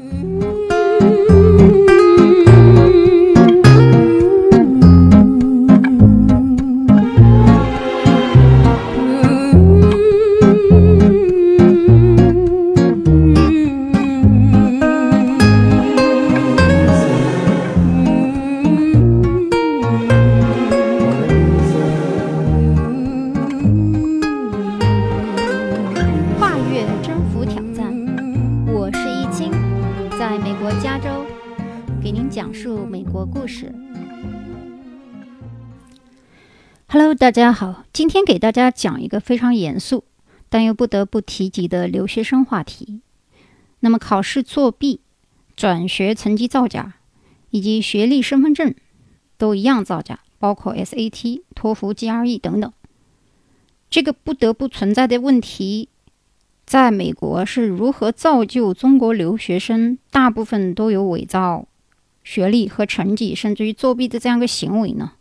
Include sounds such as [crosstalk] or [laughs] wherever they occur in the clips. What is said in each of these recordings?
Mm-hmm. 大家好，今天给大家讲一个非常严肃但又不得不提及的留学生话题。那么，考试作弊、转学成绩造假以及学历身份证都一样造假，包括 SAT、托福、GRE 等等。这个不得不存在的问题，在美国是如何造就中国留学生大部分都有伪造学历和成绩，甚至于作弊的这样一个行为呢？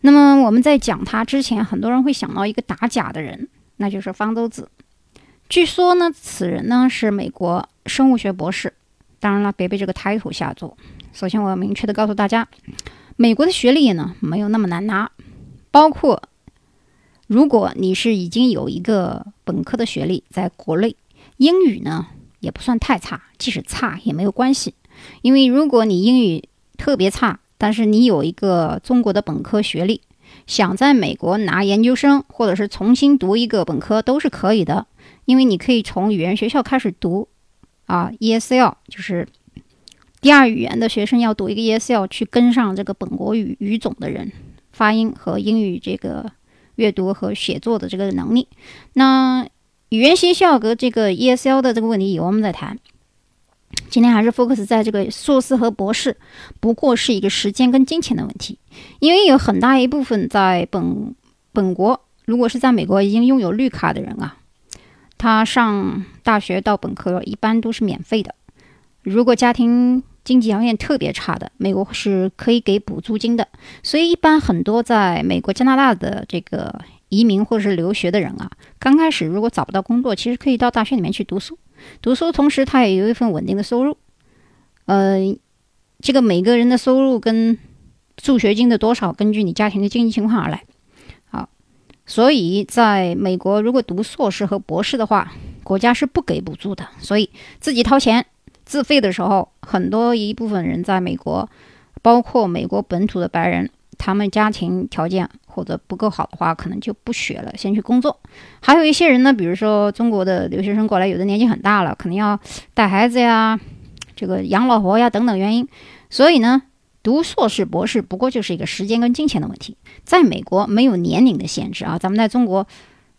那么我们在讲他之前，很多人会想到一个打假的人，那就是方舟子。据说呢，此人呢是美国生物学博士。当然了，别被这个 title 吓住。首先，我要明确的告诉大家，美国的学历呢没有那么难拿，包括。如果你是已经有一个本科的学历，在国内，英语呢也不算太差，即使差也没有关系，因为如果你英语特别差，但是你有一个中国的本科学历，想在美国拿研究生或者是重新读一个本科都是可以的，因为你可以从语言学校开始读，啊，ESL 就是第二语言的学生要读一个 ESL 去跟上这个本国语语种的人发音和英语这个。阅读和写作的这个能力，那语言学校和这个 ESL 的这个问题以后我们再谈。今天还是 focus 在这个硕士和博士，不过是一个时间跟金钱的问题。因为有很大一部分在本本国，如果是在美国已经拥有绿卡的人啊，他上大学到本科一般都是免费的。如果家庭经济条件特别差的，美国是可以给补助金的，所以一般很多在美国、加拿大的这个移民或者是留学的人啊，刚开始如果找不到工作，其实可以到大学里面去读书，读书同时他也有一份稳定的收入。呃，这个每个人的收入跟助学金的多少，根据你家庭的经济情况而来。好，所以在美国，如果读硕士和博士的话，国家是不给补助的，所以自己掏钱。自费的时候，很多一部分人在美国，包括美国本土的白人，他们家庭条件或者不够好的话，可能就不学了，先去工作。还有一些人呢，比如说中国的留学生过来，有的年纪很大了，可能要带孩子呀，这个养老婆呀等等原因，所以呢，读硕士、博士不过就是一个时间跟金钱的问题。在美国没有年龄的限制啊，咱们在中国。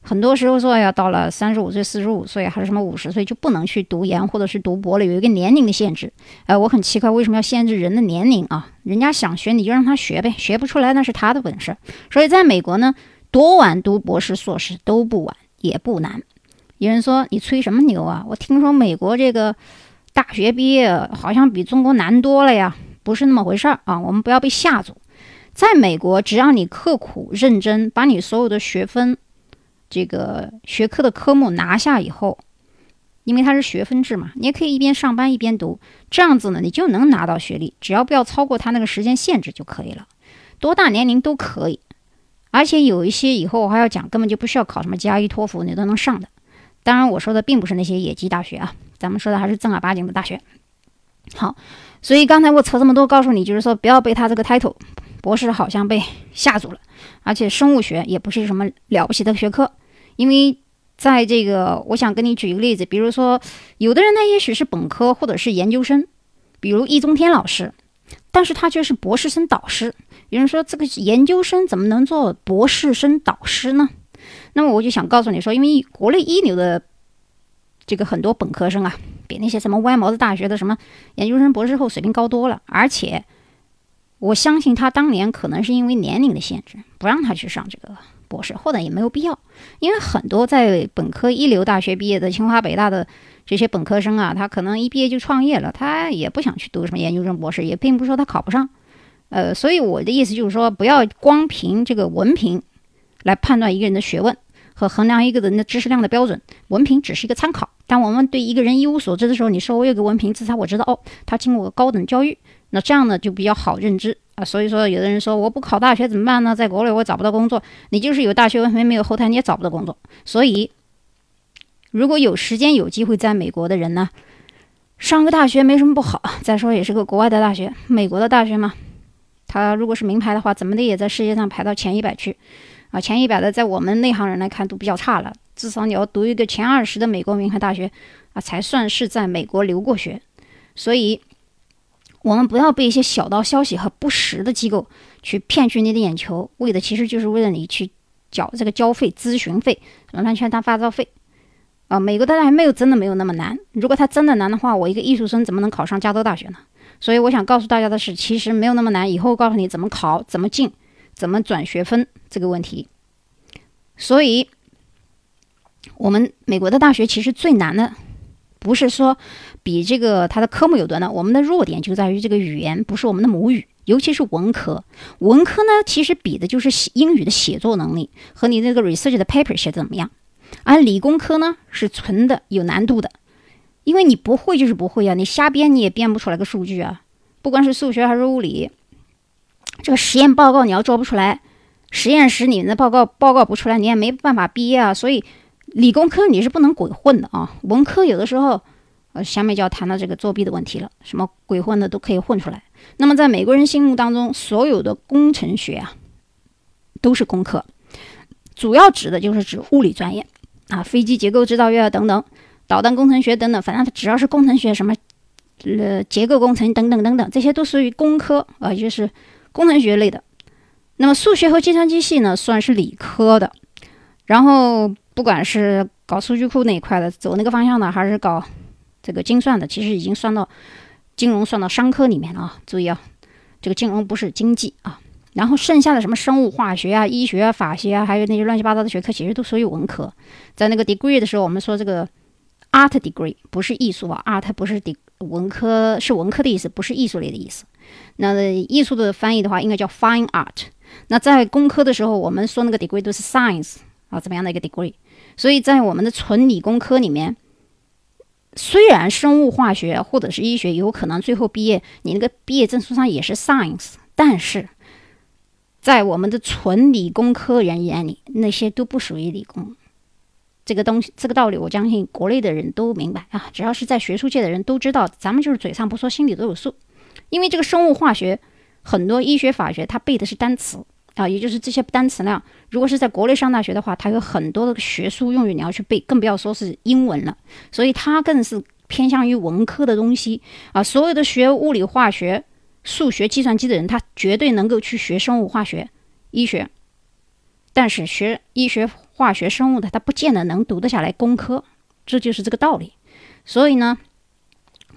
很多时候说要到了三十五岁、四十五岁，还是什么五十岁就不能去读研或者是读博了，有一个年龄的限制。呃，我很奇怪为什么要限制人的年龄啊？人家想学你就让他学呗，学不出来那是他的本事。所以在美国呢，多晚读博士、硕士都不晚，也不难。有人说你吹什么牛啊？我听说美国这个大学毕业好像比中国难多了呀，不是那么回事儿啊！我们不要被吓住。在美国，只要你刻苦认真，把你所有的学分。这个学科的科目拿下以后，因为它是学分制嘛，你也可以一边上班一边读，这样子呢，你就能拿到学历，只要不要超过他那个时间限制就可以了，多大年龄都可以。而且有一些以后我还要讲，根本就不需要考什么 GRE、托福，你都能上的。当然，我说的并不是那些野鸡大学啊，咱们说的还是正儿八经的大学。好，所以刚才我扯这么多，告诉你就是说，不要被他这个 title 博士好像被吓住了，而且生物学也不是什么了不起的学科。因为在这个，我想跟你举一个例子，比如说，有的人呢，也许是本科或者是研究生，比如易中天老师，但是他却是博士生导师。有人说，这个研究生怎么能做博士生导师呢？那么我就想告诉你说，因为国内一流的这个很多本科生啊，比那些什么歪毛子大学的什么研究生、博士后水平高多了，而且我相信他当年可能是因为年龄的限制，不让他去上这个。博士或者也没有必要，因为很多在本科一流大学毕业的清华北大的这些本科生啊，他可能一毕业就创业了，他也不想去读什么研究生博士，也并不是说他考不上。呃，所以我的意思就是说，不要光凭这个文凭来判断一个人的学问。和衡量一个人的知识量的标准。文凭只是一个参考。当我们对一个人一无所知的时候，你说我有个文凭，至少我知道哦，他经过高等教育，那这样呢就比较好认知啊。所以说，有的人说我不考大学怎么办呢？在国内我找不到工作，你就是有大学文凭没有后台你也找不到工作。所以，如果有时间有机会在美国的人呢，上个大学没什么不好。再说也是个国外的大学，美国的大学嘛，他如果是名牌的话，怎么的也在世界上排到前一百去啊。前一百的，在我们内行人来看都比较差了。至少你要读一个前二十的美国名牌大学啊，才算是在美国留过学。所以，我们不要被一些小道消息和不实的机构去骗取你的眼球，为的其实就是为了你去缴这个交费、咨询费、乱圈当发照费啊。美国的大学没有真的没有那么难。如果它真的难的话，我一个艺术生怎么能考上加州大学呢？所以，我想告诉大家的是，其实没有那么难。以后告诉你怎么考、怎么进、怎么转学分这个问题。所以。我们美国的大学其实最难的，不是说比这个它的科目有多难，我们的弱点就在于这个语言不是我们的母语，尤其是文科。文科呢，其实比的就是写英语的写作能力和你那个 research 的 paper 写的怎么样。而理工科呢，是纯的有难度的，因为你不会就是不会啊，你瞎编你也编不出来个数据啊。不管是数学还是物理，这个实验报告你要做不出来，实验室里面的报告报告不出来，你也没办法毕业啊。所以。理工科你是不能鬼混的啊！文科有的时候，呃，下面就要谈到这个作弊的问题了。什么鬼混的都可以混出来。那么在美国人心目当中，所有的工程学啊，都是工科，主要指的就是指物理专业啊，飞机结构制造业等等，导弹工程学等等，反正只要是工程学，什么呃结构工程等等等等，这些都属于工科啊，就是工程学类的。那么数学和计算机系呢，算是理科的，然后。不管是搞数据库那一块的，走那个方向的，还是搞这个精算的，其实已经算到金融，算到商科里面了啊。注意啊，这个金融不是经济啊。然后剩下的什么生物化学啊、医学啊、法学啊，还有那些乱七八糟的学科，其实都属于文科。在那个 degree 的时候，我们说这个 art degree 不是艺术啊，art 不是 d 文科，是文科的意思，不是艺术类的意思。那艺术的翻译的话，应该叫 fine art。那在工科的时候，我们说那个 degree 都是 science 啊，怎么样的一个 degree？所以在我们的纯理工科里面，虽然生物化学或者是医学有可能最后毕业，你那个毕业证书上也是 science，但是在我们的纯理工科人眼里，那些都不属于理工。这个东西，这个道理，我相信国内的人都明白啊。只要是在学术界的人都知道，咱们就是嘴上不说，心里都有数。因为这个生物化学，很多医学法学，它背的是单词。啊，也就是这些单词量，如果是在国内上大学的话，它有很多的学术用语你要去背，更不要说是英文了。所以它更是偏向于文科的东西啊。所有的学物理、化学、数学、计算机的人，他绝对能够去学生物化学、医学，但是学医学、化学、生物的，他不见得能读得下来工科，这就是这个道理。所以呢。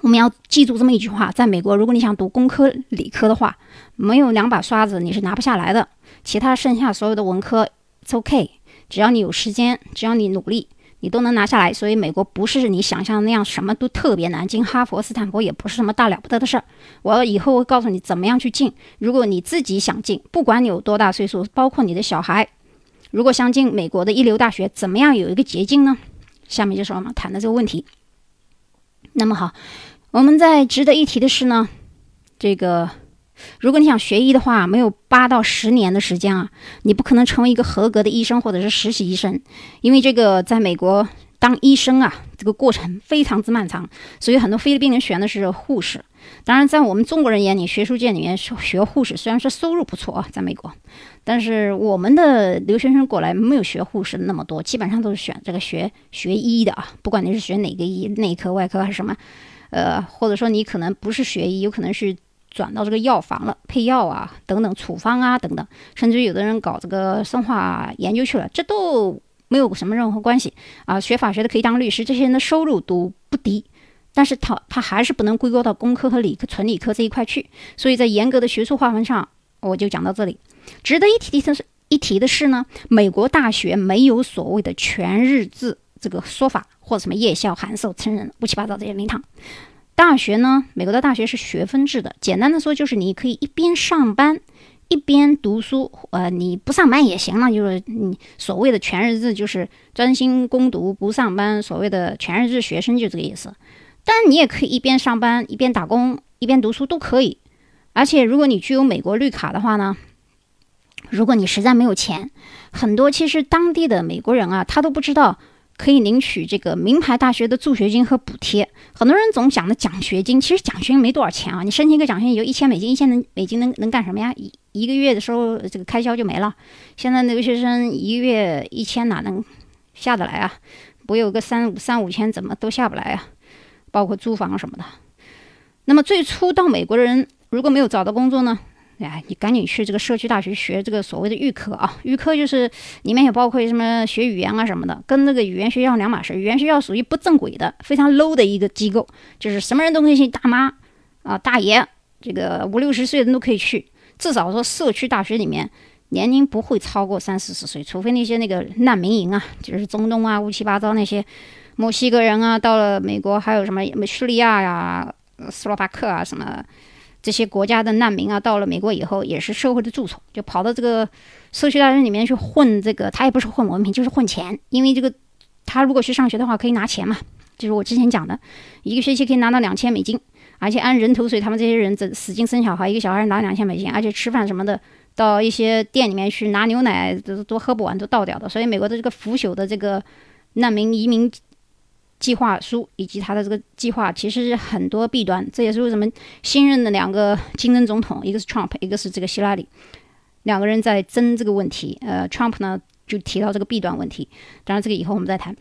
我们要记住这么一句话：在美国，如果你想读工科、理科的话，没有两把刷子你是拿不下来的。其他剩下所有的文科是 OK，只要你有时间，只要你努力，你都能拿下来。所以美国不是你想象的那样什么都特别难，进哈佛、斯坦福也不是什么大了不得的事儿。我以后会告诉你怎么样去进。如果你自己想进，不管你有多大岁数，包括你的小孩，如果想进美国的一流大学，怎么样有一个捷径呢？下面就是我们谈的这个问题。那么好。我们在值得一提的是呢，这个如果你想学医的话，没有八到十年的时间啊，你不可能成为一个合格的医生或者是实习医生，因为这个在美国当医生啊，这个过程非常之漫长，所以很多菲律宾人选的是护士。当然，在我们中国人眼里，学术界里面学护士虽然说收入不错啊，在美国，但是我们的留学生过来没有学护士那么多，基本上都是选这个学学医的啊，不管你是学哪个医，内科、外科还是什么。呃，或者说你可能不是学医，有可能是转到这个药房了，配药啊，等等，处方啊，等等，甚至有的人搞这个生化研究去了，这都没有什么任何关系啊。学法学的可以当律师，这些人的收入都不低，但是他他还是不能归咎到工科和理科、纯理科这一块去。所以在严格的学术划分上，我就讲到这里。值得一提的是，一提的是呢，美国大学没有所谓的全日制这个说法。或者什么夜校、函授、成人、乌七八糟这些名堂。大学呢，美国的大学是学分制的。简单的说，就是你可以一边上班，一边读书，呃，你不上班也行了，就是你所谓的全日制，就是专心攻读不上班，所谓的全日制学生就这个意思。但你也可以一边上班一边打工一边读书都可以。而且如果你具有美国绿卡的话呢，如果你实在没有钱，很多其实当地的美国人啊，他都不知道。可以领取这个名牌大学的助学金和补贴。很多人总讲的奖学金，其实奖学金没多少钱啊。你申请一个奖学金有一千美金，一千能美金能能干什么呀？一一个月的时候，这个开销就没了。现在留学生一个月一千哪能下得来啊？不有个三五三五千怎么都下不来啊？包括租房什么的。那么最初到美国的人如果没有找到工作呢？哎，你赶紧去这个社区大学学这个所谓的预科啊！预科就是里面也包括什么学语言啊什么的，跟那个语言学校两码事。语言学校属于不正规的、非常 low 的一个机构，就是什么人都可以去，大妈啊、大爷，这个五六十岁的人都可以去。至少说社区大学里面年龄不会超过三四十岁，除非那些那个难民营啊，就是中东啊、乌七八糟那些墨西哥人啊，到了美国还有什么叙利亚呀、斯洛伐克啊什么。这些国家的难民啊，到了美国以后也是社会的蛀虫，就跑到这个社区大学里面去混。这个他也不是混文凭，就是混钱。因为这个他如果去上学的话，可以拿钱嘛，就是我之前讲的，一个学期可以拿到两千美金，而且按人头税，他们这些人这使劲生小孩，一个小孩拿两千美金，而且吃饭什么的，到一些店里面去拿牛奶都都喝不完，都倒掉的。所以美国的这个腐朽的这个难民移民。计划书以及他的这个计划其实是很多弊端，这也是为什么新任的两个竞争总统，一个是 Trump，一个是这个希拉里，两个人在争这个问题。呃，Trump 呢就提到这个弊端问题，当然这个以后我们再谈。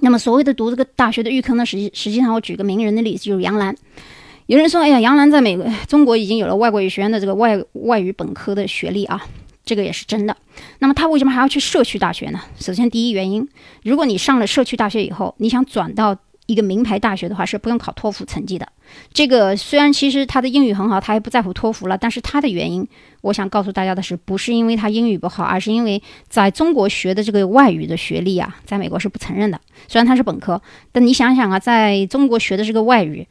那么所谓的读这个大学的预科呢，实际实际上我举个名人的例子，就是杨澜。有人说，哎呀，杨澜在美国、中国已经有了外国语学院的这个外外语本科的学历啊。这个也是真的。那么他为什么还要去社区大学呢？首先，第一原因，如果你上了社区大学以后，你想转到一个名牌大学的话，是不用考托福成绩的。这个虽然其实他的英语很好，他也不在乎托福了，但是他的原因，我想告诉大家的是，不是因为他英语不好，而是因为在中国学的这个外语的学历啊，在美国是不承认的。虽然他是本科，但你想想啊，在中国学的这个外语，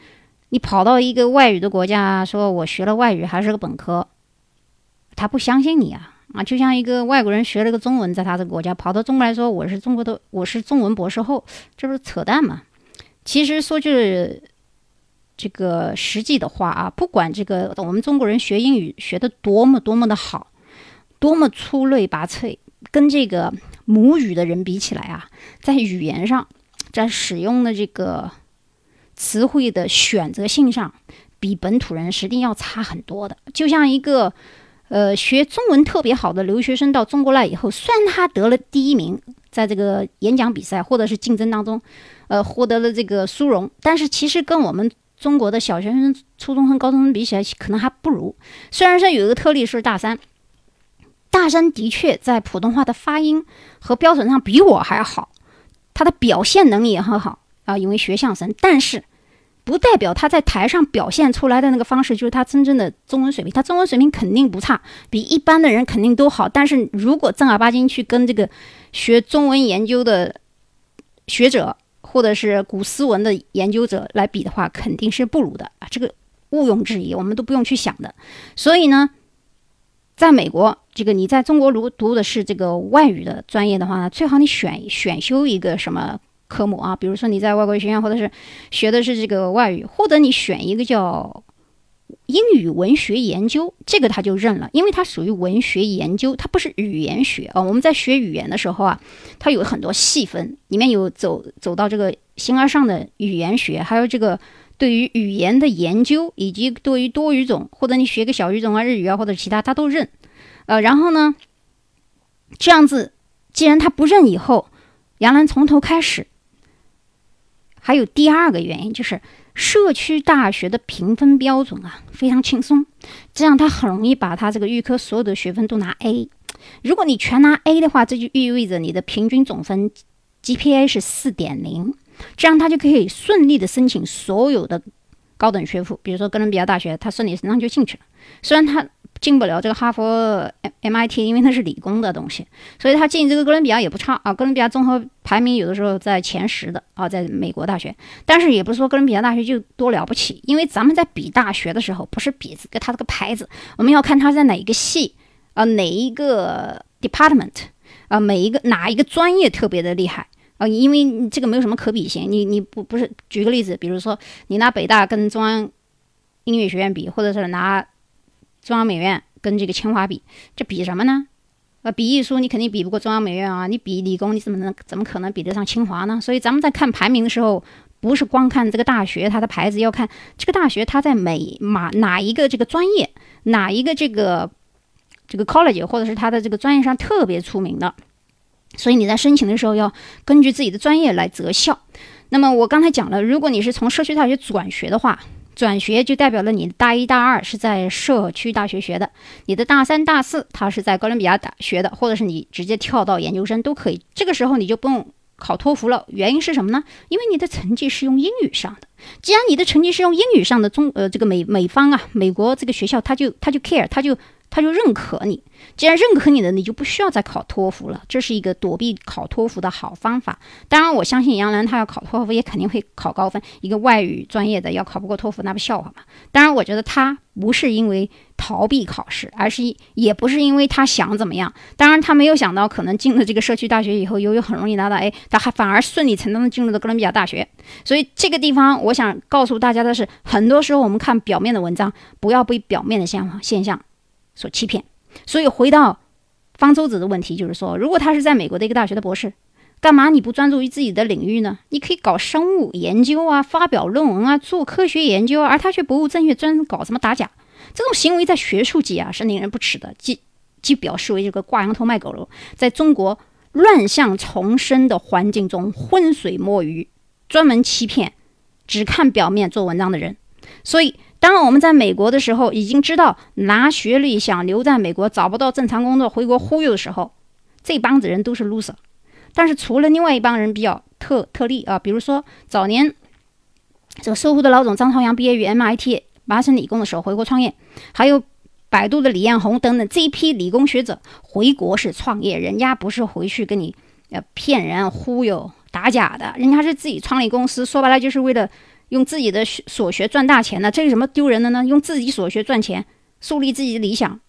你跑到一个外语的国家，说我学了外语还是个本科，他不相信你啊。啊，就像一个外国人学了个中文，在他这个国家跑到中国来说，我是中国的，我是中文博士后，这不是扯淡吗？其实说句这个实际的话啊，不管这个我们中国人学英语学的多么多么的好，多么出类拔萃，跟这个母语的人比起来啊，在语言上，在使用的这个词汇的选择性上，比本土人实际要差很多的。就像一个。呃，学中文特别好的留学生到中国来以后，虽然他得了第一名，在这个演讲比赛或者是竞争当中，呃，获得了这个殊荣，但是其实跟我们中国的小学生、初中生高中生比起来，可能还不如。虽然说有一个特例是大三，大三的确在普通话的发音和标准上比我还好，他的表现能力也很好啊，因为学相声，但是。不代表他在台上表现出来的那个方式就是他真正的中文水平，他中文水平肯定不差，比一般的人肯定都好。但是如果正儿八经去跟这个学中文研究的学者或者是古诗文的研究者来比的话，肯定是不如的啊，这个毋庸置疑，我们都不用去想的。所以呢，在美国，这个你在中国如读的是这个外语的专业的话呢，最好你选选修一个什么。科目啊，比如说你在外国语学院，或者是学的是这个外语，或者你选一个叫英语文学研究，这个他就认了，因为它属于文学研究，它不是语言学啊。我们在学语言的时候啊，它有很多细分，里面有走走到这个形而上的语言学，还有这个对于语言的研究，以及对于多语种，或者你学个小语种啊，日语啊或者其他，他都认。呃，然后呢，这样子，既然他不认以后，杨澜从头开始。还有第二个原因就是社区大学的评分标准啊非常轻松，这样他很容易把他这个预科所有的学分都拿 A。如果你全拿 A 的话，这就意味着你的平均总分 GPA 是四点零，这样他就可以顺利的申请所有的高等学府，比如说哥伦比亚大学，他顺理成章就进去了。虽然他进不了这个哈佛、MIT，因为它是理工的东西，所以他进这个哥伦比亚也不差啊。哥伦比亚综合排名有的时候在前十的啊，在美国大学，但是也不是说哥伦比亚大学就多了不起，因为咱们在比大学的时候，不是比这个它这个牌子，我们要看它在哪一个系啊，哪一个 department 啊，每一个哪一个专业特别的厉害啊，因为这个没有什么可比性。你你不不是举个例子，比如说你拿北大跟中央音乐学院比，或者是拿。中央美院跟这个清华比，这比什么呢？呃，比艺术你肯定比不过中央美院啊，你比理工你怎么能怎么可能比得上清华呢？所以咱们在看排名的时候，不是光看这个大学它的牌子，要看这个大学它在美马哪一个这个专业，哪一个这个这个 college 或者是它的这个专业上特别出名的。所以你在申请的时候要根据自己的专业来择校。那么我刚才讲了，如果你是从社区大学转学的话。转学就代表了你大一、大二是在社区大学学的，你的大三、大四他是在哥伦比亚大学的，或者是你直接跳到研究生都可以。这个时候你就不用考托福了，原因是什么呢？因为你的成绩是用英语上的。既然你的成绩是用英语上的，中呃这个美美方啊，美国这个学校他就他就 care，他就。他就认可你，既然认可你的，你就不需要再考托福了。这是一个躲避考托福的好方法。当然，我相信杨澜她要考托福也肯定会考高分。一个外语专业的要考不过托福，那不笑话吗？当然，我觉得他不是因为逃避考试，而是也不是因为他想怎么样。当然，他没有想到可能进了这个社区大学以后，由于很容易拿到 A，他还反而顺理成章的进入了哥伦比亚大学。所以这个地方，我想告诉大家的是，很多时候我们看表面的文章，不要被表面的现现象。所欺骗，所以回到方舟子的问题，就是说，如果他是在美国的一个大学的博士，干嘛你不专注于自己的领域呢？你可以搞生物研究啊，发表论文啊，做科学研究，而他却不务正业，专搞什么打假，这种行为在学术界啊是令人不齿的，即即表示为这个挂羊头卖狗肉，在中国乱象丛生的环境中浑水摸鱼，专门欺骗，只看表面做文章的人，所以。当我们在美国的时候，已经知道拿学历想留在美国找不到正常工作，回国忽悠的时候，这帮子人都是 loser。但是除了另外一帮人比较特特例啊，比如说早年这个搜狐的老总张朝阳毕业于 MIT 麻省理工的时候回国创业，还有百度的李彦宏等等这一批理工学者回国是创业，人家不是回去跟你呃骗人忽悠打假的，人家是自己创立公司，说白了就是为了。用自己的所学赚大钱呢？这有什么丢人的呢？用自己所学赚钱，树立自己的理想，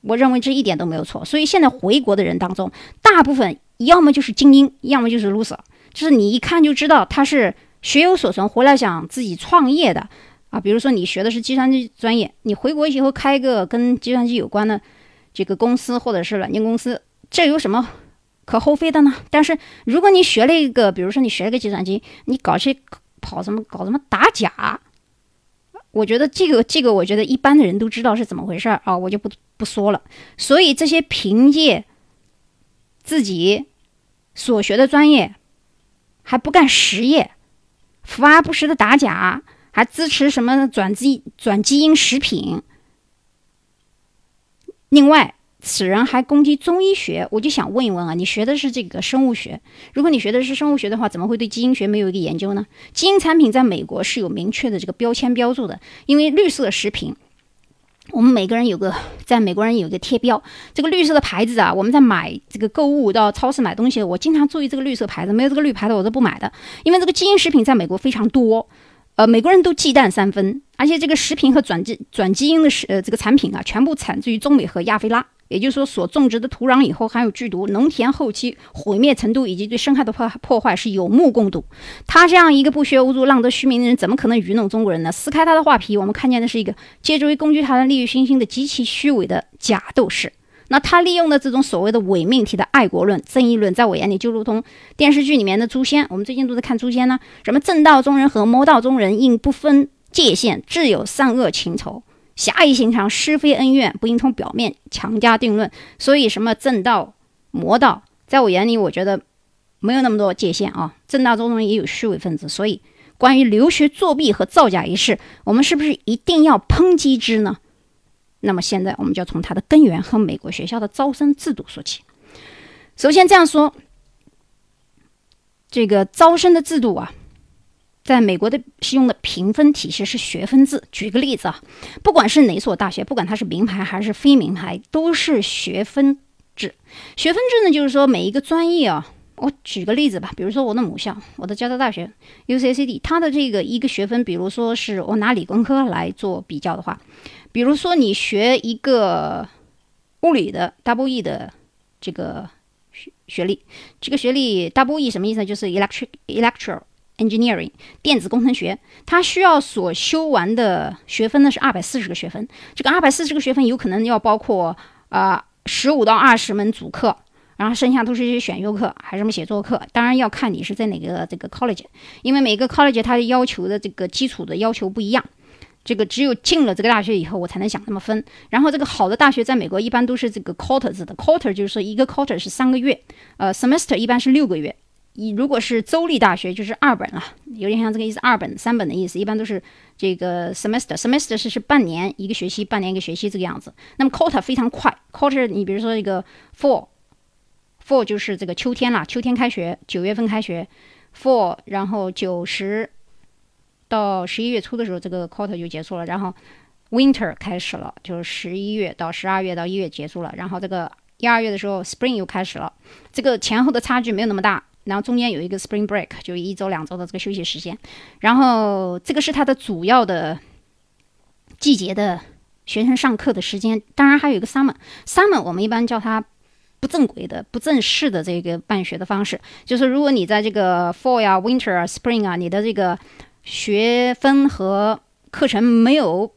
我认为这一点都没有错。所以现在回国的人当中，大部分要么就是精英，要么就是 loser，就是你一看就知道他是学有所成，回来想自己创业的啊。比如说你学的是计算机专业，你回国以后开个跟计算机有关的这个公司或者是软件公司，这有什么可厚非的呢？但是如果你学了一个，比如说你学了个计算机，你搞些。跑什么搞什么打假？我觉得这个这个，我觉得一般的人都知道是怎么回事啊，我就不不说了。所以这些凭借自己所学的专业还不干实业，伏而不实的打假，还支持什么转基转基因食品，另外。此人还攻击中医学，我就想问一问啊，你学的是这个生物学？如果你学的是生物学的话，怎么会对基因学没有一个研究呢？基因产品在美国是有明确的这个标签标注的，因为绿色食品，我们每个人有个在美国人有一个贴标，这个绿色的牌子啊，我们在买这个购物到超市买东西，我经常注意这个绿色牌子，没有这个绿牌子我都不买的，因为这个基因食品在美国非常多。呃，美国人都忌惮三分，而且这个食品和转基转基因的食呃这个产品啊，全部产自于中美和亚非拉，也就是说所种植的土壤以后含有剧毒，农田后期毁灭程度以及对生态的破破坏是有目共睹。他这样一个不学无术、浪得虚名的人，怎么可能愚弄中国人呢？撕开他的画皮，我们看见的是一个借助于工具他人利益熏心的极其虚伪的假斗士。那他利用的这种所谓的伪命题的爱国论、正义论，在我眼里就如同电视剧里面的诛仙。我们最近都在看诛仙呢，什么正道中人和魔道中人应不分界限，自有善恶情仇，侠义心肠，是非恩怨不应从表面强加定论。所以，什么正道、魔道，在我眼里，我觉得没有那么多界限啊。正道中人也有虚伪分子。所以，关于留学作弊和造假一事，我们是不是一定要抨击之呢？那么现在我们就要从它的根源和美国学校的招生制度说起。首先这样说，这个招生的制度啊，在美国的是用的评分体系是学分制。举个例子啊，不管是哪所大学，不管它是名牌还是非名牌，都是学分制。学分制呢，就是说每一个专业啊，我举个例子吧，比如说我的母校，我的加州大学 UCCD，它的这个一个学分，比如说是我拿理工科来做比较的话，比如说你学一个物理的 Double 的这个学学历，这个学历 Double 什么意思？就是 Electric electrical。Engineering 电子工程学，它需要所修完的学分呢是二百四十个学分。这个二百四十个学分有可能要包括啊十五到二十门主课，然后剩下都是一些选修课，还是什么写作课。当然要看你是在哪个这个 college，因为每个 college 它要求的这个基础的要求不一样。这个只有进了这个大学以后，我才能想那么分。然后这个好的大学在美国一般都是这个 quarter 字的，quarter 就是说一个 quarter 是三个月，呃，semester 一般是六个月。你如果是州立大学，就是二本了，有点像这个意思，二本、三本的意思，一般都是这个 semester，semester 是是半年一个学期，半年一个学期这个样子。那么 quarter 非常快，quarter 你比如说一个 fall，fall 就是这个秋天了，秋天开学，九月份开学，fall，然后九十到十一月初的时候，这个 quarter 就结束了，然后 winter 开始了，就是十一月到十二月到一月结束了，然后这个一二月的时候 spring 又开始了，这个前后的差距没有那么大。然后中间有一个 spring break，就一周两周的这个休息时间，然后这个是它的主要的季节的学生上课的时间。当然还有一个 summer，summer 我们一般叫它不正规的、不正式的这个办学的方式，就是如果你在这个 fall 啊、winter 啊、spring 啊，你的这个学分和课程没有。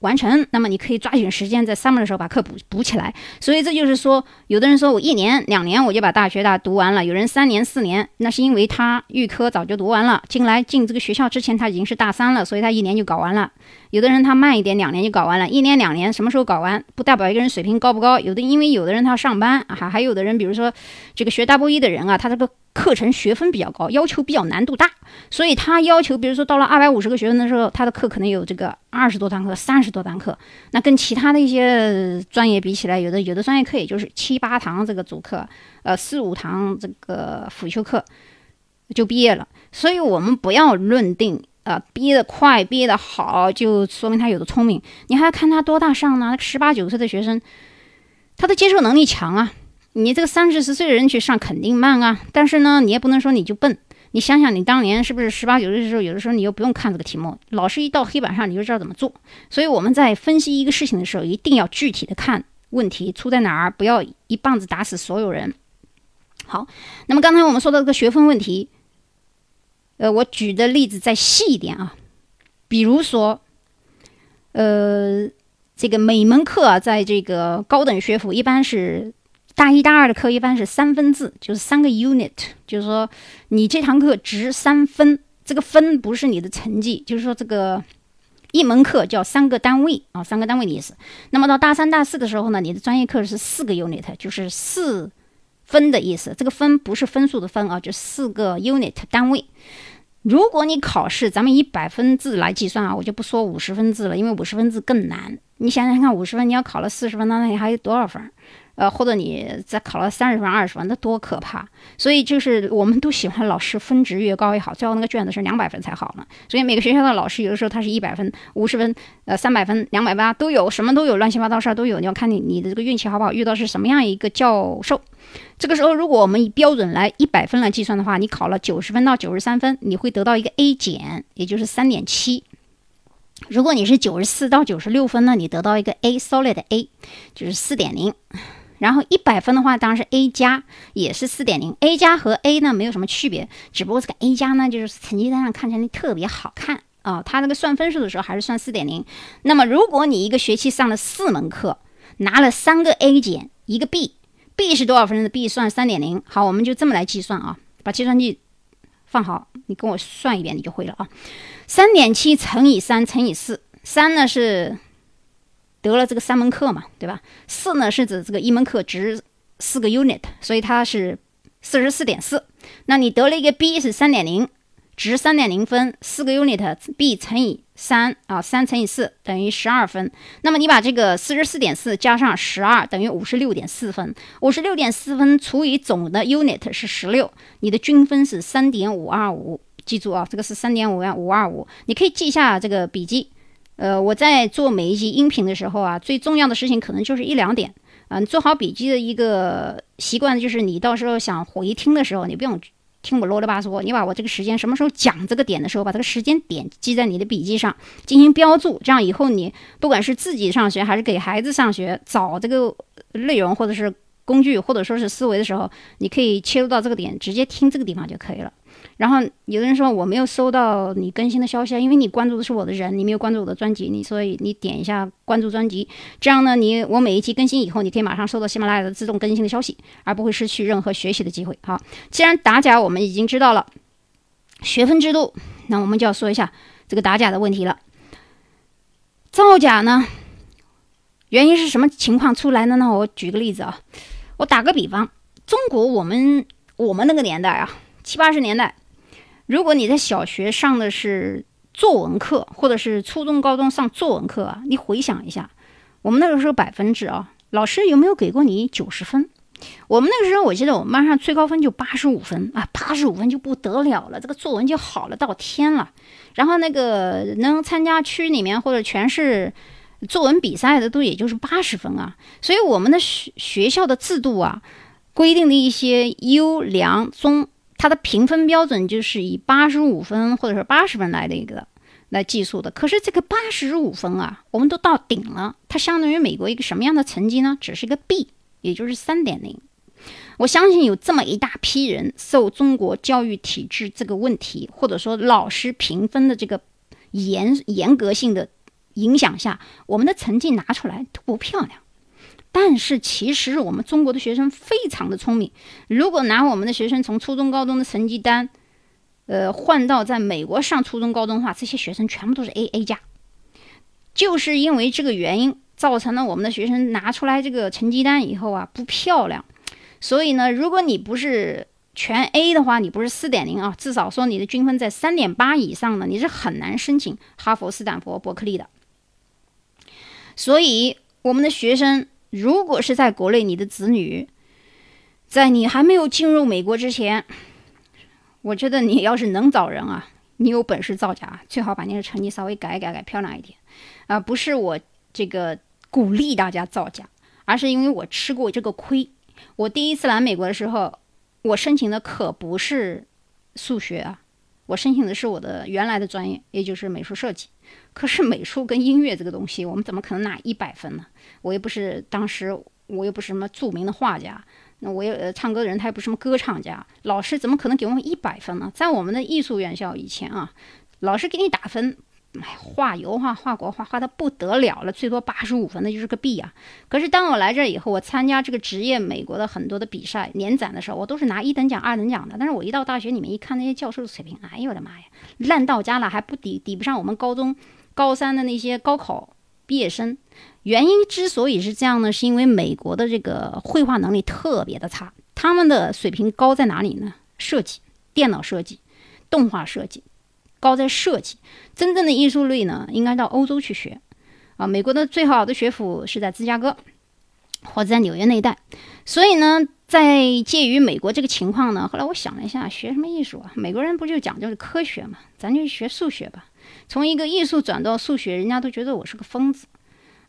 完成，那么你可以抓紧时间在 summer 的时候把课补补起来。所以这就是说，有的人说我一年两年我就把大学大读完了，有人三年四年，那是因为他预科早就读完了，进来进这个学校之前他已经是大三了，所以他一年就搞完了。有的人他慢一点，两年就搞完了，一年两年什么时候搞完不代表一个人水平高不高。有的因为有的人他要上班，还还有的人比如说这个学 double E 的人啊，他这个。课程学分比较高，要求比较难度大，所以他要求，比如说到了二百五十个学分的时候，他的课可能有这个二十多堂课、三十多堂课。那跟其他的一些专业比起来，有的有的专业课也就是七八堂这个主课，呃四五堂这个辅修课就毕业了。所以我们不要论定，呃，毕业的快、毕业的好，就说明他有的聪明。你还要看他多大上呢？十八九岁的学生，他的接受能力强啊。你这个三四十岁的人去上肯定慢啊，但是呢，你也不能说你就笨。你想想，你当年是不是十八九岁的时候，有的时候你又不用看这个题目，老师一到黑板上你就知道怎么做。所以我们在分析一个事情的时候，一定要具体的看问题出在哪儿，不要一棒子打死所有人。好，那么刚才我们说到这个学分问题，呃，我举的例子再细一点啊，比如说，呃，这个每门课啊，在这个高等学府一般是。大一、大二的课一般是三分制，就是三个 unit，就是说你这堂课值三分，这个分不是你的成绩，就是说这个一门课叫三个单位啊，三个单位的意思。那么到大三、大四的时候呢，你的专业课是四个 unit，就是四分的意思。这个分不是分数的分啊，就四个 unit 单位。如果你考试，咱们以百分制来计算啊，我就不说五十分制了，因为五十分制更难。你想想看，五十分你要考了四十分，那你还有多少分？呃，或者你再考了三十分、二十分，那多可怕！所以就是我们都喜欢老师分值越高越好，最后那个卷子是两百分才好呢。所以每个学校的老师有的时候他是一百分、五十分、呃三百分、两百八都有，什么都有，乱七八糟事儿都有。你要看你你的这个运气好不好，遇到是什么样一个教授。这个时候，如果我们以标准来一百分来计算的话，你考了九十分到九十三分，你会得到一个 A 减，也就是三点七。如果你是九十四到九十六分呢，你得到一个 A solid A，就是四点零。然后一百分的话，当然是 A 加，也是四点零。A 加和 A 呢没有什么区别，只不过这个 A 加呢，就是成绩单上看起来特别好看啊。它那个算分数的时候还是算四点零。那么如果你一个学期上了四门课，拿了三个 A 减一个 B，B 是多少分的？B 算三点零。好，我们就这么来计算啊，把计算器放好，你跟我算一遍，你就会了啊。三点七乘以三乘以四，三呢是。得了这个三门课嘛，对吧？四呢是指这个一门课值四个 unit，所以它是四十四点四。那你得了一个 B 是三点零，值三点零分，四个 unit，B 乘以三啊，三乘以四等于十二分。那么你把这个四十四点四加上十二等于五十六点四分，五十六点四分除以总的 unit 是十六，你的均分是三点五二五。记住啊，这个是三点五万五二五，你可以记一下这个笔记。呃，我在做每一集音频的时候啊，最重要的事情可能就是一两点。嗯，做好笔记的一个习惯就是，你到时候想回听的时候，你不用听我啰里吧嗦，你把我这个时间什么时候讲这个点的时候，把这个时间点记在你的笔记上进行标注，这样以后你不管是自己上学还是给孩子上学，找这个内容或者是工具或者说是思维的时候，你可以切入到这个点，直接听这个地方就可以了。然后有的人说我没有收到你更新的消息啊，因为你关注的是我的人，你没有关注我的专辑，你所以你点一下关注专辑，这样呢，你我每一期更新以后，你可以马上收到喜马拉雅的自动更新的消息，而不会失去任何学习的机会。好，既然打假我们已经知道了学分制度，那我们就要说一下这个打假的问题了。造假呢，原因是什么情况出来的呢？我举个例子啊，我打个比方，中国我们我们那个年代啊。七八十年代，如果你在小学上的是作文课，或者是初中、高中上作文课啊，你回想一下，我们那个时候百分制啊，老师有没有给过你九十分？我们那个时候，我记得我们班上最高分就八十五分啊，八十五分就不得了了，这个作文就好了到天了。然后那个能参加区里面或者全市作文比赛的，都也就是八十分啊。所以我们的学学校的制度啊，规定的一些优良中。它的评分标准就是以八十五分或者是八十分来的一个来计数的。可是这个八十五分啊，我们都到顶了，它相当于美国一个什么样的成绩呢？只是一个 B，也就是三点零。我相信有这么一大批人受中国教育体制这个问题，或者说老师评分的这个严严格性的影响下，我们的成绩拿出来都不漂亮。但是其实我们中国的学生非常的聪明。如果拿我们的学生从初中、高中的成绩单，呃，换到在美国上初中、高中的话，这些学生全部都是 A A 加。就是因为这个原因，造成了我们的学生拿出来这个成绩单以后啊不漂亮。所以呢，如果你不是全 A 的话，你不是四点零啊，至少说你的均分在三点八以上的，你是很难申请哈佛、斯坦福、伯克利的。所以我们的学生。如果是在国内，你的子女在你还没有进入美国之前，我觉得你要是能找人啊，你有本事造假，最好把你的成绩稍微改一改改漂亮一点啊！不是我这个鼓励大家造假，而是因为我吃过这个亏。我第一次来美国的时候，我申请的可不是数学啊，我申请的是我的原来的专业，也就是美术设计。可是美术跟音乐这个东西，我们怎么可能拿一百分呢？我又不是当时，我又不是什么著名的画家，那我也唱歌的人，他又不是什么歌唱家，老师怎么可能给我们一百分呢？在我们的艺术院校以前啊，老师给你打分，哎，画油画、画国画画的不得了了，最多八十五分，那就是个 B 啊。可是当我来这以后，我参加这个职业美国的很多的比赛、年展的时候，我都是拿一等奖、二等奖的。但是我一到大学里面一看，那些教授的水平，哎呦我的妈呀，烂到家了，还不抵抵不上我们高中、高三的那些高考毕业生。原因之所以是这样呢，是因为美国的这个绘画能力特别的差，他们的水平高在哪里呢？设计、电脑设计、动画设计，高在设计。真正的艺术类呢，应该到欧洲去学。啊，美国的最好的学府是在芝加哥或者在纽约那一带。所以呢，在介于美国这个情况呢，后来我想了一下，学什么艺术啊？美国人不就讲究科学嘛？咱就学数学吧。从一个艺术转到数学，人家都觉得我是个疯子。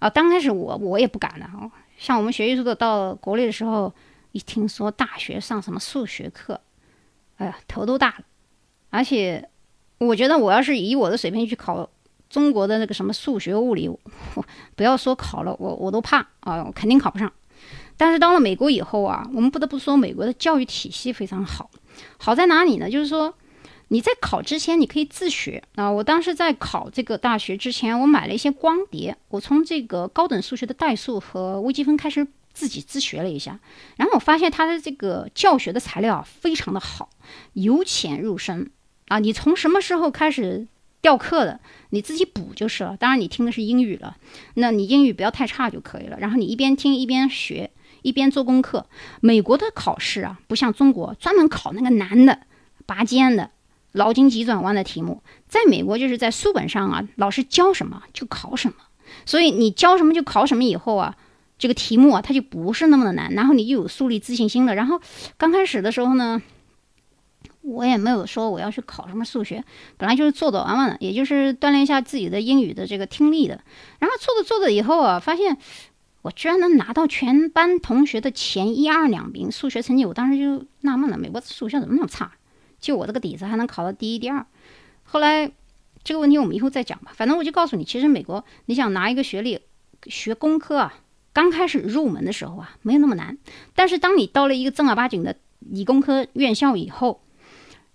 啊，刚开始我我也不敢的哦。像我们学艺术的到国内的时候，一听说大学上什么数学课，哎呀，头都大了。而且，我觉得我要是以我的水平去考中国的那个什么数学、物理，不要说考了，我我都怕啊，我肯定考不上。但是到了美国以后啊，我们不得不说，美国的教育体系非常好。好在哪里呢？就是说。你在考之前，你可以自学啊！我当时在考这个大学之前，我买了一些光碟，我从这个高等数学的代数和微积分开始自己自学了一下，然后我发现它的这个教学的材料啊非常的好，由浅入深啊！你从什么时候开始掉课的，你自己补就是了。当然你听的是英语了，那你英语不要太差就可以了。然后你一边听一边学，一边做功课。美国的考试啊，不像中国专门考那个难的、拔尖的。脑筋急转弯的题目，在美国就是在书本上啊，老师教什么就考什么，所以你教什么就考什么。以后啊，这个题目啊，它就不是那么的难，然后你又有树立自信心了。然后刚开始的时候呢，我也没有说我要去考什么数学，本来就是做做玩玩的，也就是锻炼一下自己的英语的这个听力的。然后做着做着以后啊，发现我居然能拿到全班同学的前一二两名数学成绩，我当时就纳闷了，美国数学怎么那么差？就我这个底子还能考到第一、第二？后来这个问题我们以后再讲吧。反正我就告诉你，其实美国你想拿一个学历学工科啊，刚开始入门的时候啊，没有那么难。但是当你到了一个正儿八经的理工科院校以后，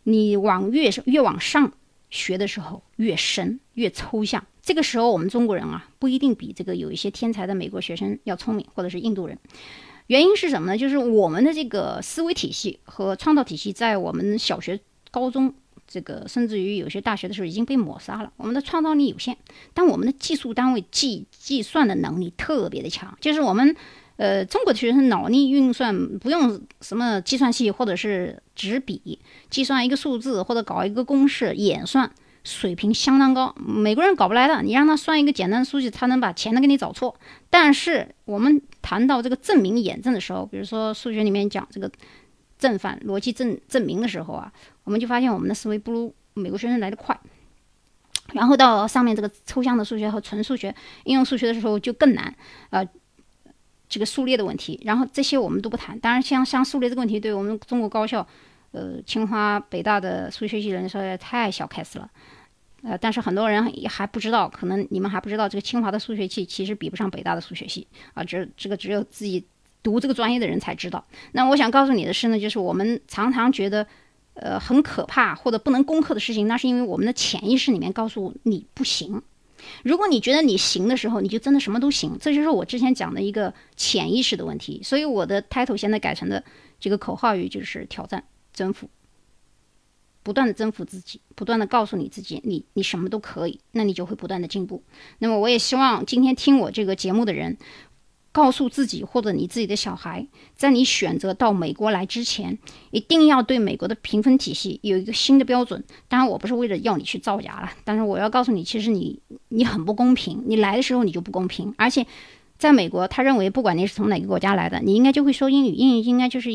你往越越往上学的时候，越深越抽象。这个时候，我们中国人啊，不一定比这个有一些天才的美国学生要聪明，或者是印度人。原因是什么呢？就是我们的这个思维体系和创造体系，在我们小学、高中，这个甚至于有些大学的时候已经被抹杀了。我们的创造力有限，但我们的计数单位计计算的能力特别的强，就是我们。呃，中国的学生脑力运算不用什么计算器或者是纸笔计算一个数字或者搞一个公式演算水平相当高，美国人搞不来的。你让他算一个简单的数据，他能把钱都给你找错。但是我们谈到这个证明验证的时候，比如说数学里面讲这个正反逻辑证证明的时候啊，我们就发现我们的思维不如美国学生来得快。然后到上面这个抽象的数学和纯数学、应用数学的时候就更难，呃。这个数列的问题，然后这些我们都不谈。当然，像像数列这个问题，对我们中国高校，呃，清华、北大的数学系人说太小开始了。呃，但是很多人也还不知道，可能你们还不知道，这个清华的数学系其实比不上北大的数学系啊。这这个只有自己读这个专业的人才知道。那我想告诉你的是呢，就是我们常常觉得，呃，很可怕或者不能攻克的事情，那是因为我们的潜意识里面告诉你不行。如果你觉得你行的时候，你就真的什么都行。这就是我之前讲的一个潜意识的问题。所以我的 title 现在改成的这个口号语就是挑战、征服，不断的征服自己，不断的告诉你自己，你你什么都可以，那你就会不断的进步。那么我也希望今天听我这个节目的人。告诉自己或者你自己的小孩，在你选择到美国来之前，一定要对美国的评分体系有一个新的标准。当然，我不是为了要你去造假了，但是我要告诉你，其实你你很不公平。你来的时候你就不公平，而且在美国，他认为不管你是从哪个国家来的，你应该就会说英语，英语应该就是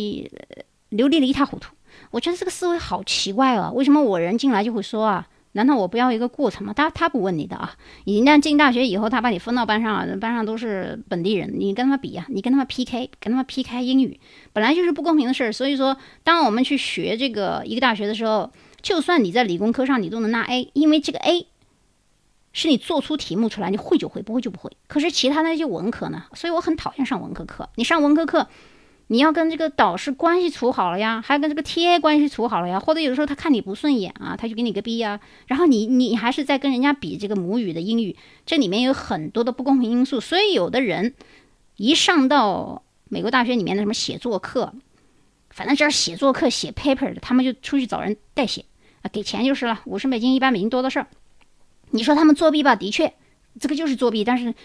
流利的一塌糊涂。我觉得这个思维好奇怪啊！为什么我人进来就会说啊？难道我不要一个过程吗？他他不问你的啊！你一旦进大学以后，他把你分到班上，班上都是本地人，你跟他们比啊，你跟他们 PK，跟他们 PK 英语，本来就是不公平的事儿。所以说，当我们去学这个一个大学的时候，就算你在理工科上你都能拿 A，因为这个 A 是你做出题目出来，你会就会，不会就不会。可是其他那些文科呢？所以我很讨厌上文科课。你上文科课。你要跟这个导师关系处好了呀，还跟这个 TA 关系处好了呀，或者有的时候他看你不顺眼啊，他就给你个 B 呀，然后你你还是在跟人家比这个母语的英语，这里面有很多的不公平因素，所以有的人一上到美国大学里面的什么写作课，反正只要写作课写 paper 的，他们就出去找人代写啊，给钱就是了，五十美金一百美金多的事儿。你说他们作弊吧，的确这个就是作弊，但是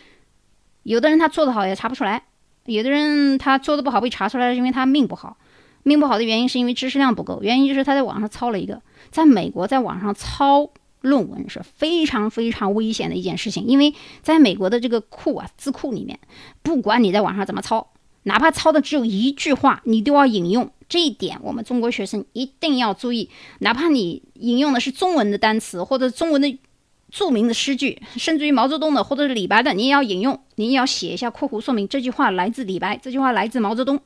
有的人他做得好也查不出来。有的人他做的不好被查出来是，因为他命不好。命不好的原因是因为知识量不够，原因就是他在网上抄了一个。在美国，在网上抄论文是非常非常危险的一件事情，因为在美国的这个库啊字库里面，不管你在网上怎么抄，哪怕抄的只有一句话，你都要引用。这一点我们中国学生一定要注意，哪怕你引用的是中文的单词或者中文的。著名的诗句，甚至于毛泽东的或者是李白的，你也要引用，你也要写一下括弧，说明这句话来自李白，这句话来自毛泽东。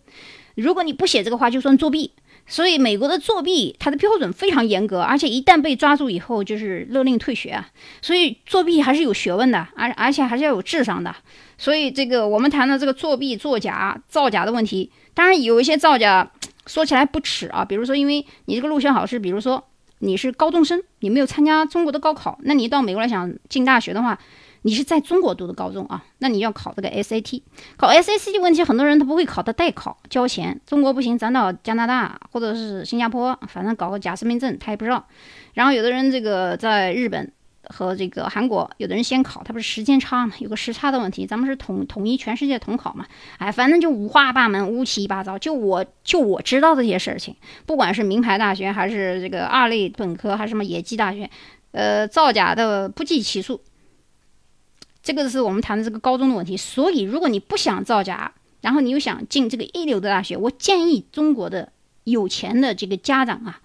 如果你不写这个话，就算作弊。所以美国的作弊，它的标准非常严格，而且一旦被抓住以后，就是勒令退学啊。所以作弊还是有学问的，而而且还是要有智商的。所以这个我们谈的这个作弊、作假、造假的问题，当然有一些造假说起来不耻啊，比如说因为你这个入学考试，比如说。你是高中生，你没有参加中国的高考，那你到美国来想进大学的话，你是在中国读的高中啊，那你要考这个 SAT，考 SAT 的问题，很多人他不会考，他代考交钱，中国不行，咱到加拿大或者是新加坡，反正搞个假身份证，他也不知道。然后有的人这个在日本。和这个韩国有的人先考，他不是时间差嘛，有个时差的问题。咱们是统统一全世界统考嘛，哎，反正就五花八门、乌七八糟。就我就我知道这些事情，不管是名牌大学还是这个二类本科，还是什么野鸡大学，呃，造假的不计其数。这个是我们谈的这个高中的问题。所以，如果你不想造假，然后你又想进这个一流的大学，我建议中国的有钱的这个家长啊。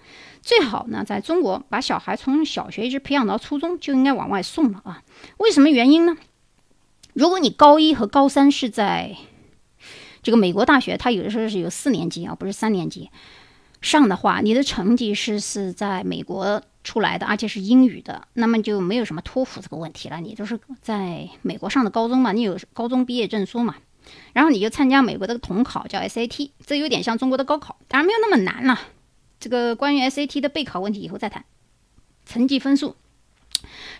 最好呢，在中国把小孩从小学一直培养到初中，就应该往外送了啊。为什么原因呢？如果你高一和高三是在这个美国大学，它有的时候是有四年级啊，不是三年级上的话，你的成绩是是在美国出来的，而且是英语的，那么就没有什么托福这个问题了。你就是在美国上的高中嘛，你有高中毕业证书嘛，然后你就参加美国的统考叫 SAT，这有点像中国的高考，当然没有那么难了。这个关于 SAT 的备考问题以后再谈，成绩分数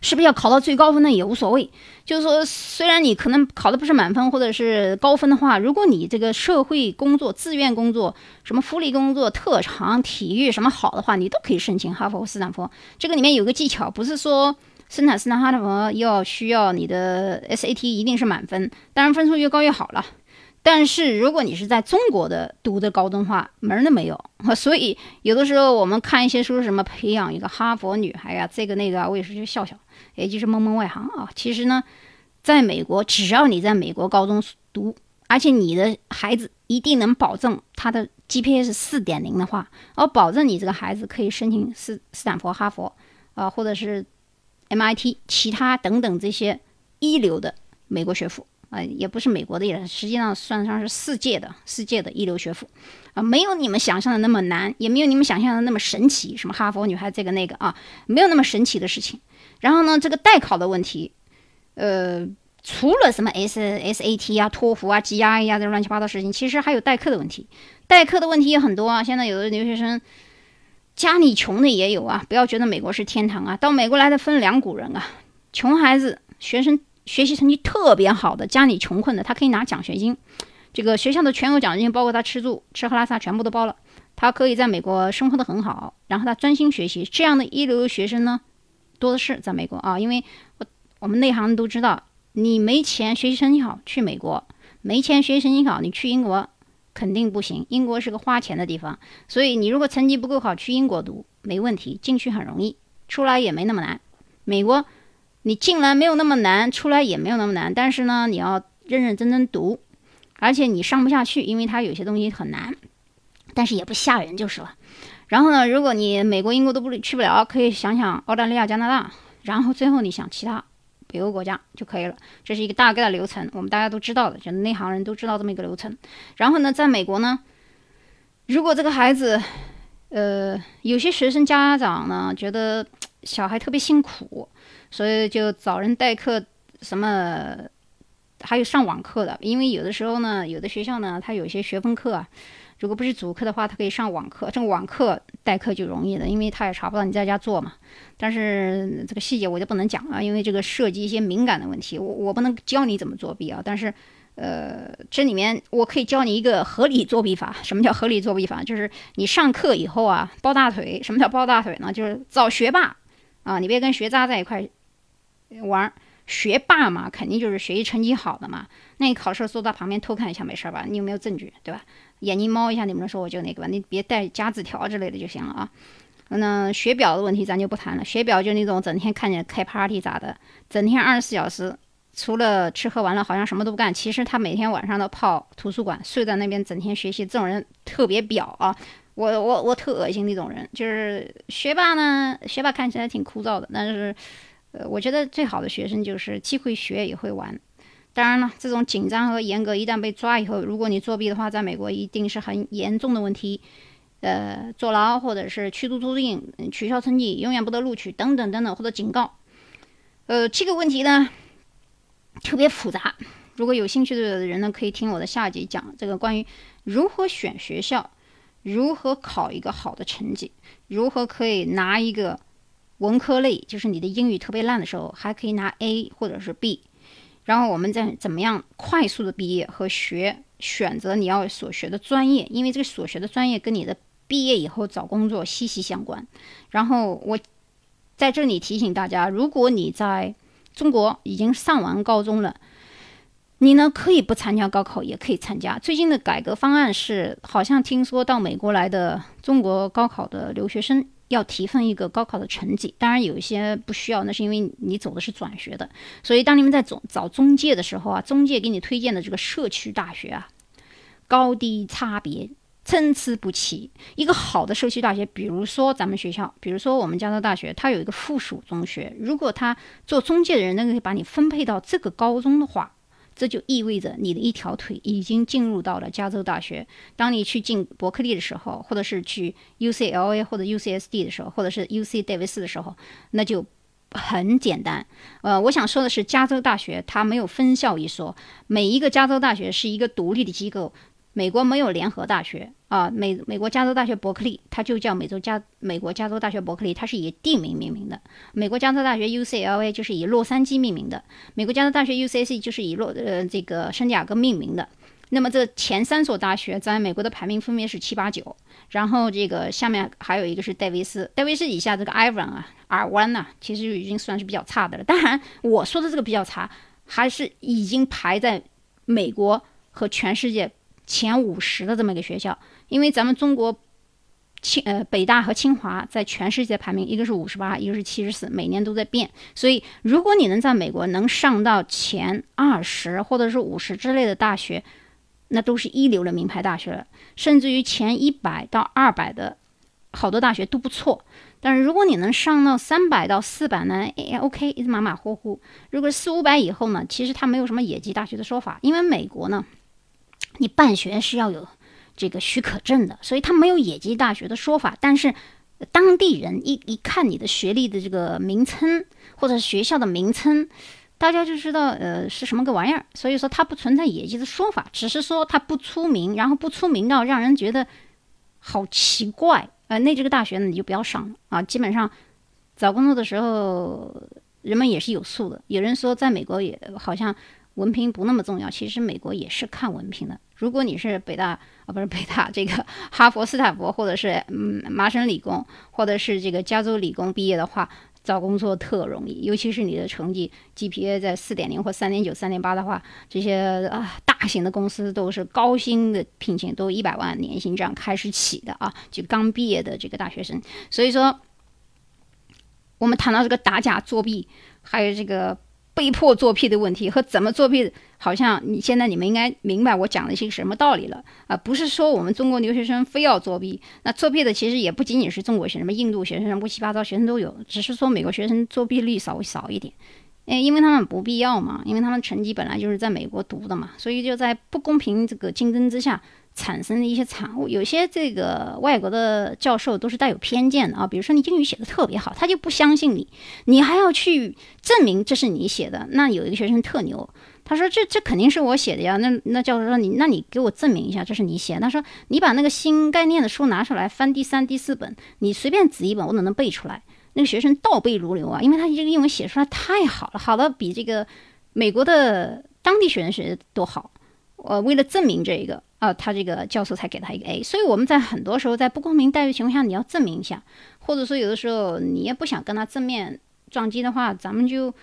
是不是要考到最高分呢？也无所谓。就是说，虽然你可能考的不是满分或者是高分的话，如果你这个社会工作、志愿工作、什么福利工作、特长、体育什么好的话，你都可以申请哈佛或斯坦福。这个里面有个技巧，不是说斯坦斯坦哈佛要需要你的 SAT 一定是满分，当然分数越高越好了。但是如果你是在中国的读的高中话，门儿都没有。[laughs] 所以有的时候我们看一些书，什么培养一个哈佛女孩呀，这个那个啊，我有时就笑笑，也就是蒙蒙外行啊。其实呢，在美国，只要你在美国高中读，而且你的孩子一定能保证他的 GPA 是四点零的话，而保证你这个孩子可以申请斯斯坦福、哈佛啊，或者是 MIT 其他等等这些一流的美国学府。呃，也不是美国的，也实际上算得上是世界的世界的一流学府，啊，没有你们想象的那么难，也没有你们想象的那么神奇。什么哈佛女孩这个那个啊，没有那么神奇的事情。然后呢，这个代考的问题，呃，除了什么 S S A T 啊、托福啊、G R E 啊这乱七八糟事情，其实还有代课的问题。代课的问题也很多啊。现在有的留学生家里穷的也有啊，不要觉得美国是天堂啊。到美国来的分两股人啊，穷孩子学生。学习成绩特别好的，家里穷困的，他可以拿奖学金，这个学校的全额奖学金，包括他吃住、吃喝拉撒全部都包了，他可以在美国生活的很好，然后他专心学习。这样的一流学生呢，多的是在美国啊，因为我我们内行都知道，你没钱学习成绩好去美国，没钱学习成绩好你去英国肯定不行，英国是个花钱的地方，所以你如果成绩不够好去英国读没问题，进去很容易，出来也没那么难。美国。你进来没有那么难，出来也没有那么难，但是呢，你要认认真真读，而且你上不下去，因为它有些东西很难，但是也不吓人就是了。然后呢，如果你美国、英国都不去不了，可以想想澳大利亚、加拿大，然后最后你想其他北欧国家就可以了。这是一个大概的流程，我们大家都知道的，就内行人都知道这么一个流程。然后呢，在美国呢，如果这个孩子，呃，有些学生家长呢觉得小孩特别辛苦。所以就找人代课，什么还有上网课的，因为有的时候呢，有的学校呢，它有些学分课啊，如果不是主课的话，它可以上网课。这个网课代课就容易了，因为他也查不到你在家做嘛。但是这个细节我就不能讲了，因为这个涉及一些敏感的问题，我我不能教你怎么作弊啊。但是，呃，这里面我可以教你一个合理作弊法。什么叫合理作弊法？就是你上课以后啊，抱大腿。什么叫抱大腿呢？就是找学霸啊，你别跟学渣在一块。玩学霸嘛，肯定就是学习成绩好的嘛。那你考试坐到旁边偷看一下没事吧？你有没有证据，对吧？眼睛猫一下，你们说我就那个吧，你别带加字条之类的就行了啊。那学表的问题咱就不谈了，学表就那种整天看见开 party 咋的，整天二十四小时除了吃喝玩乐好像什么都不干。其实他每天晚上都泡图书馆，睡在那边整天学习，这种人特别表啊。我我我特恶心那种人，就是学霸呢，学霸看起来挺枯燥的，但是。呃，我觉得最好的学生就是既会学也会玩。当然了，这种紧张和严格一旦被抓以后，如果你作弊的话，在美国一定是很严重的问题，呃，坐牢或者是驱逐出境、取消成绩、永远不得录取等等等等，或者警告。呃，这个问题呢特别复杂。如果有兴趣的人呢，可以听我的下集讲这个关于如何选学校、如何考一个好的成绩、如何可以拿一个。文科类就是你的英语特别烂的时候，还可以拿 A 或者是 B，然后我们再怎么样快速的毕业和学选择你要所学的专业，因为这个所学的专业跟你的毕业以后找工作息息相关。然后我在这里提醒大家，如果你在中国已经上完高中了，你呢可以不参加高考，也可以参加。最近的改革方案是，好像听说到美国来的中国高考的留学生。要提分一个高考的成绩，当然有一些不需要，那是因为你走的是转学的。所以当你们在找找中介的时候啊，中介给你推荐的这个社区大学啊，高低差别参差不齐。一个好的社区大学，比如说咱们学校，比如说我们加州大学，它有一个附属中学。如果他做中介的人能够把你分配到这个高中的话，这就意味着你的一条腿已经进入到了加州大学。当你去进伯克利的时候，或者是去 UCLA 或者 UCSD 的时候，或者是 UC 戴维斯的时候，那就。很简单，呃，我想说的是，加州大学它没有分校一说，每一个加州大学是一个独立的机构。美国没有联合大学啊，美美国加州大学伯克利，它就叫美洲加美国加州大学伯克利，它是以地名命名的。美国加州大学 UCLA 就是以洛杉矶命名的，美国加州大学 UCC 就是以洛呃这个圣地亚哥命名的。那么这前三所大学在美国的排名分别是七八九，然后这个下面还有一个是戴维斯，戴维斯以下这个 Ivan 啊，R One 呐，其实就已经算是比较差的了。当然，我说的这个比较差，还是已经排在美国和全世界前五十的这么一个学校。因为咱们中国清呃北大和清华在全世界排名，一个是五十八，一个是七十四，每年都在变。所以，如果你能在美国能上到前二十或者是五十之类的大学，那都是一流的名牌大学了，甚至于前一百到二百的好多大学都不错。但是如果你能上到三百到四百呢，也 OK，一直马马虎虎。如果四五百以后呢，其实它没有什么野鸡大学的说法，因为美国呢，你办学是要有这个许可证的，所以它没有野鸡大学的说法。但是当地人一一看你的学历的这个名称或者学校的名称。大家就知道，呃，是什么个玩意儿，所以说它不存在野鸡的说法，只是说它不出名，然后不出名到让人觉得好奇怪，呃，那这个大学呢你就不要上了啊。基本上找工作的时候，人们也是有数的。有人说在美国也好像文凭不那么重要，其实美国也是看文凭的。如果你是北大啊，不是北大，这个 [laughs] 哈佛、斯坦福，或者是嗯麻省理工，或者是这个加州理工毕业的话。找工作特容易，尤其是你的成绩 GPA 在四点零或三点九、三点八的话，这些啊大型的公司都是高薪的聘请，都一百万年薪这样开始起的啊，就刚毕业的这个大学生。所以说，我们谈到这个打假作弊，还有这个。被迫作弊的问题和怎么作弊，好像你现在你们应该明白我讲的是个什么道理了啊？不是说我们中国留学生非要作弊，那作弊的其实也不仅仅是中国学生，什么印度学生、乱七八糟学生都有，只是说美国学生作弊率稍微少一点，诶，因为他们不必要嘛，因为他们成绩本来就是在美国读的嘛，所以就在不公平这个竞争之下。产生的一些产物，有些这个外国的教授都是带有偏见的啊。比如说你英语写的特别好，他就不相信你，你还要去证明这是你写的。那有一个学生特牛，他说这这肯定是我写的呀。那那教授说你那你给我证明一下这是你写。他说你把那个新概念的书拿出来翻第三、第四本，你随便指一本我都能背出来。那个学生倒背如流啊，因为他这个英文写出来太好了，好的比这个美国的当地学生学的都好。呃，为了证明这一个。啊，他这个教授才给他一个 A，所以我们在很多时候在不公平待遇情况下，你要证明一下，或者说有的时候你也不想跟他正面撞击的话，咱们就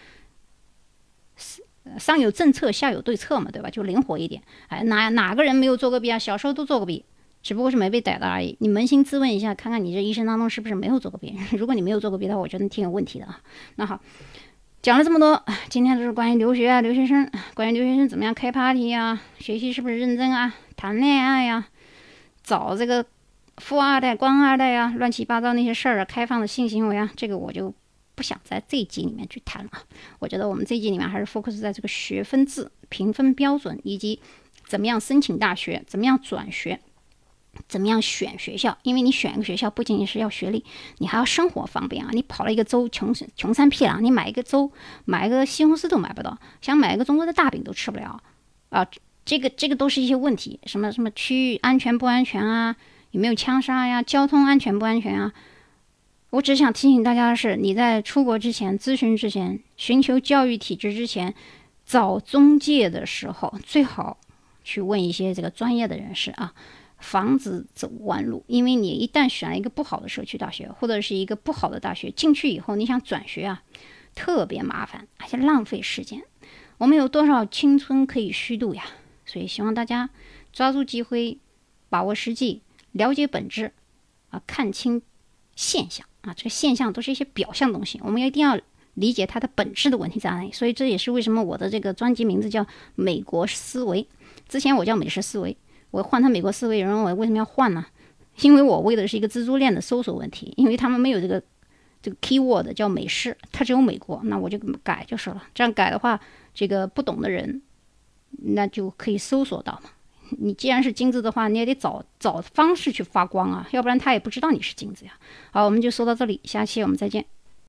上有政策，下有对策嘛，对吧？就灵活一点。哎，哪哪个人没有做过弊啊？小时候都做过弊，只不过是没被逮到而已。你扪心自问一下，看看你这一生当中是不是没有做过弊？[laughs] 如果你没有做过弊的话，我觉得挺有问题的啊。那好。讲了这么多，今天都是关于留学啊，留学生，关于留学生怎么样开 party 呀，学习是不是认真啊，谈恋爱呀，找这个富二代、官二代呀，乱七八糟那些事儿啊，开放的性行为啊，这个我就不想在这一集里面去谈了。我觉得我们这一集里面还是 focus 在这个学分制、评分标准以及怎么样申请大学，怎么样转学。怎么样选学校？因为你选一个学校不仅仅是要学历，你还要生活方便啊！你跑了一个州，穷穷山僻壤，你买一个州，买一个西红柿都买不到，想买一个中国的大饼都吃不了啊！这个这个都是一些问题，什么什么区域安全不安全啊？有没有枪杀呀？交通安全不安全啊？我只想提醒大家的是，你在出国之前、咨询之前、寻求教育体制之前、找中介的时候，最好去问一些这个专业的人士啊。防止走弯路，因为你一旦选了一个不好的社区大学，或者是一个不好的大学，进去以后你想转学啊，特别麻烦，而且浪费时间。我们有多少青春可以虚度呀？所以希望大家抓住机会，把握时机，了解本质，啊，看清现象啊。这个现象都是一些表象东西，我们一定要理解它的本质的问题在哪里。所以这也是为什么我的这个专辑名字叫《美国思维》，之前我叫《美式思维》。我换成美国思维，有人问我为什么要换呢？因为我为的是一个蜘蛛链的搜索问题，因为他们没有这个这个 keyword 叫美式，它只有美国，那我就改就是了。这样改的话，这个不懂的人那就可以搜索到嘛。你既然是金子的话，你也得找找方式去发光啊，要不然他也不知道你是金子呀。好，我们就说到这里，下期我们再见。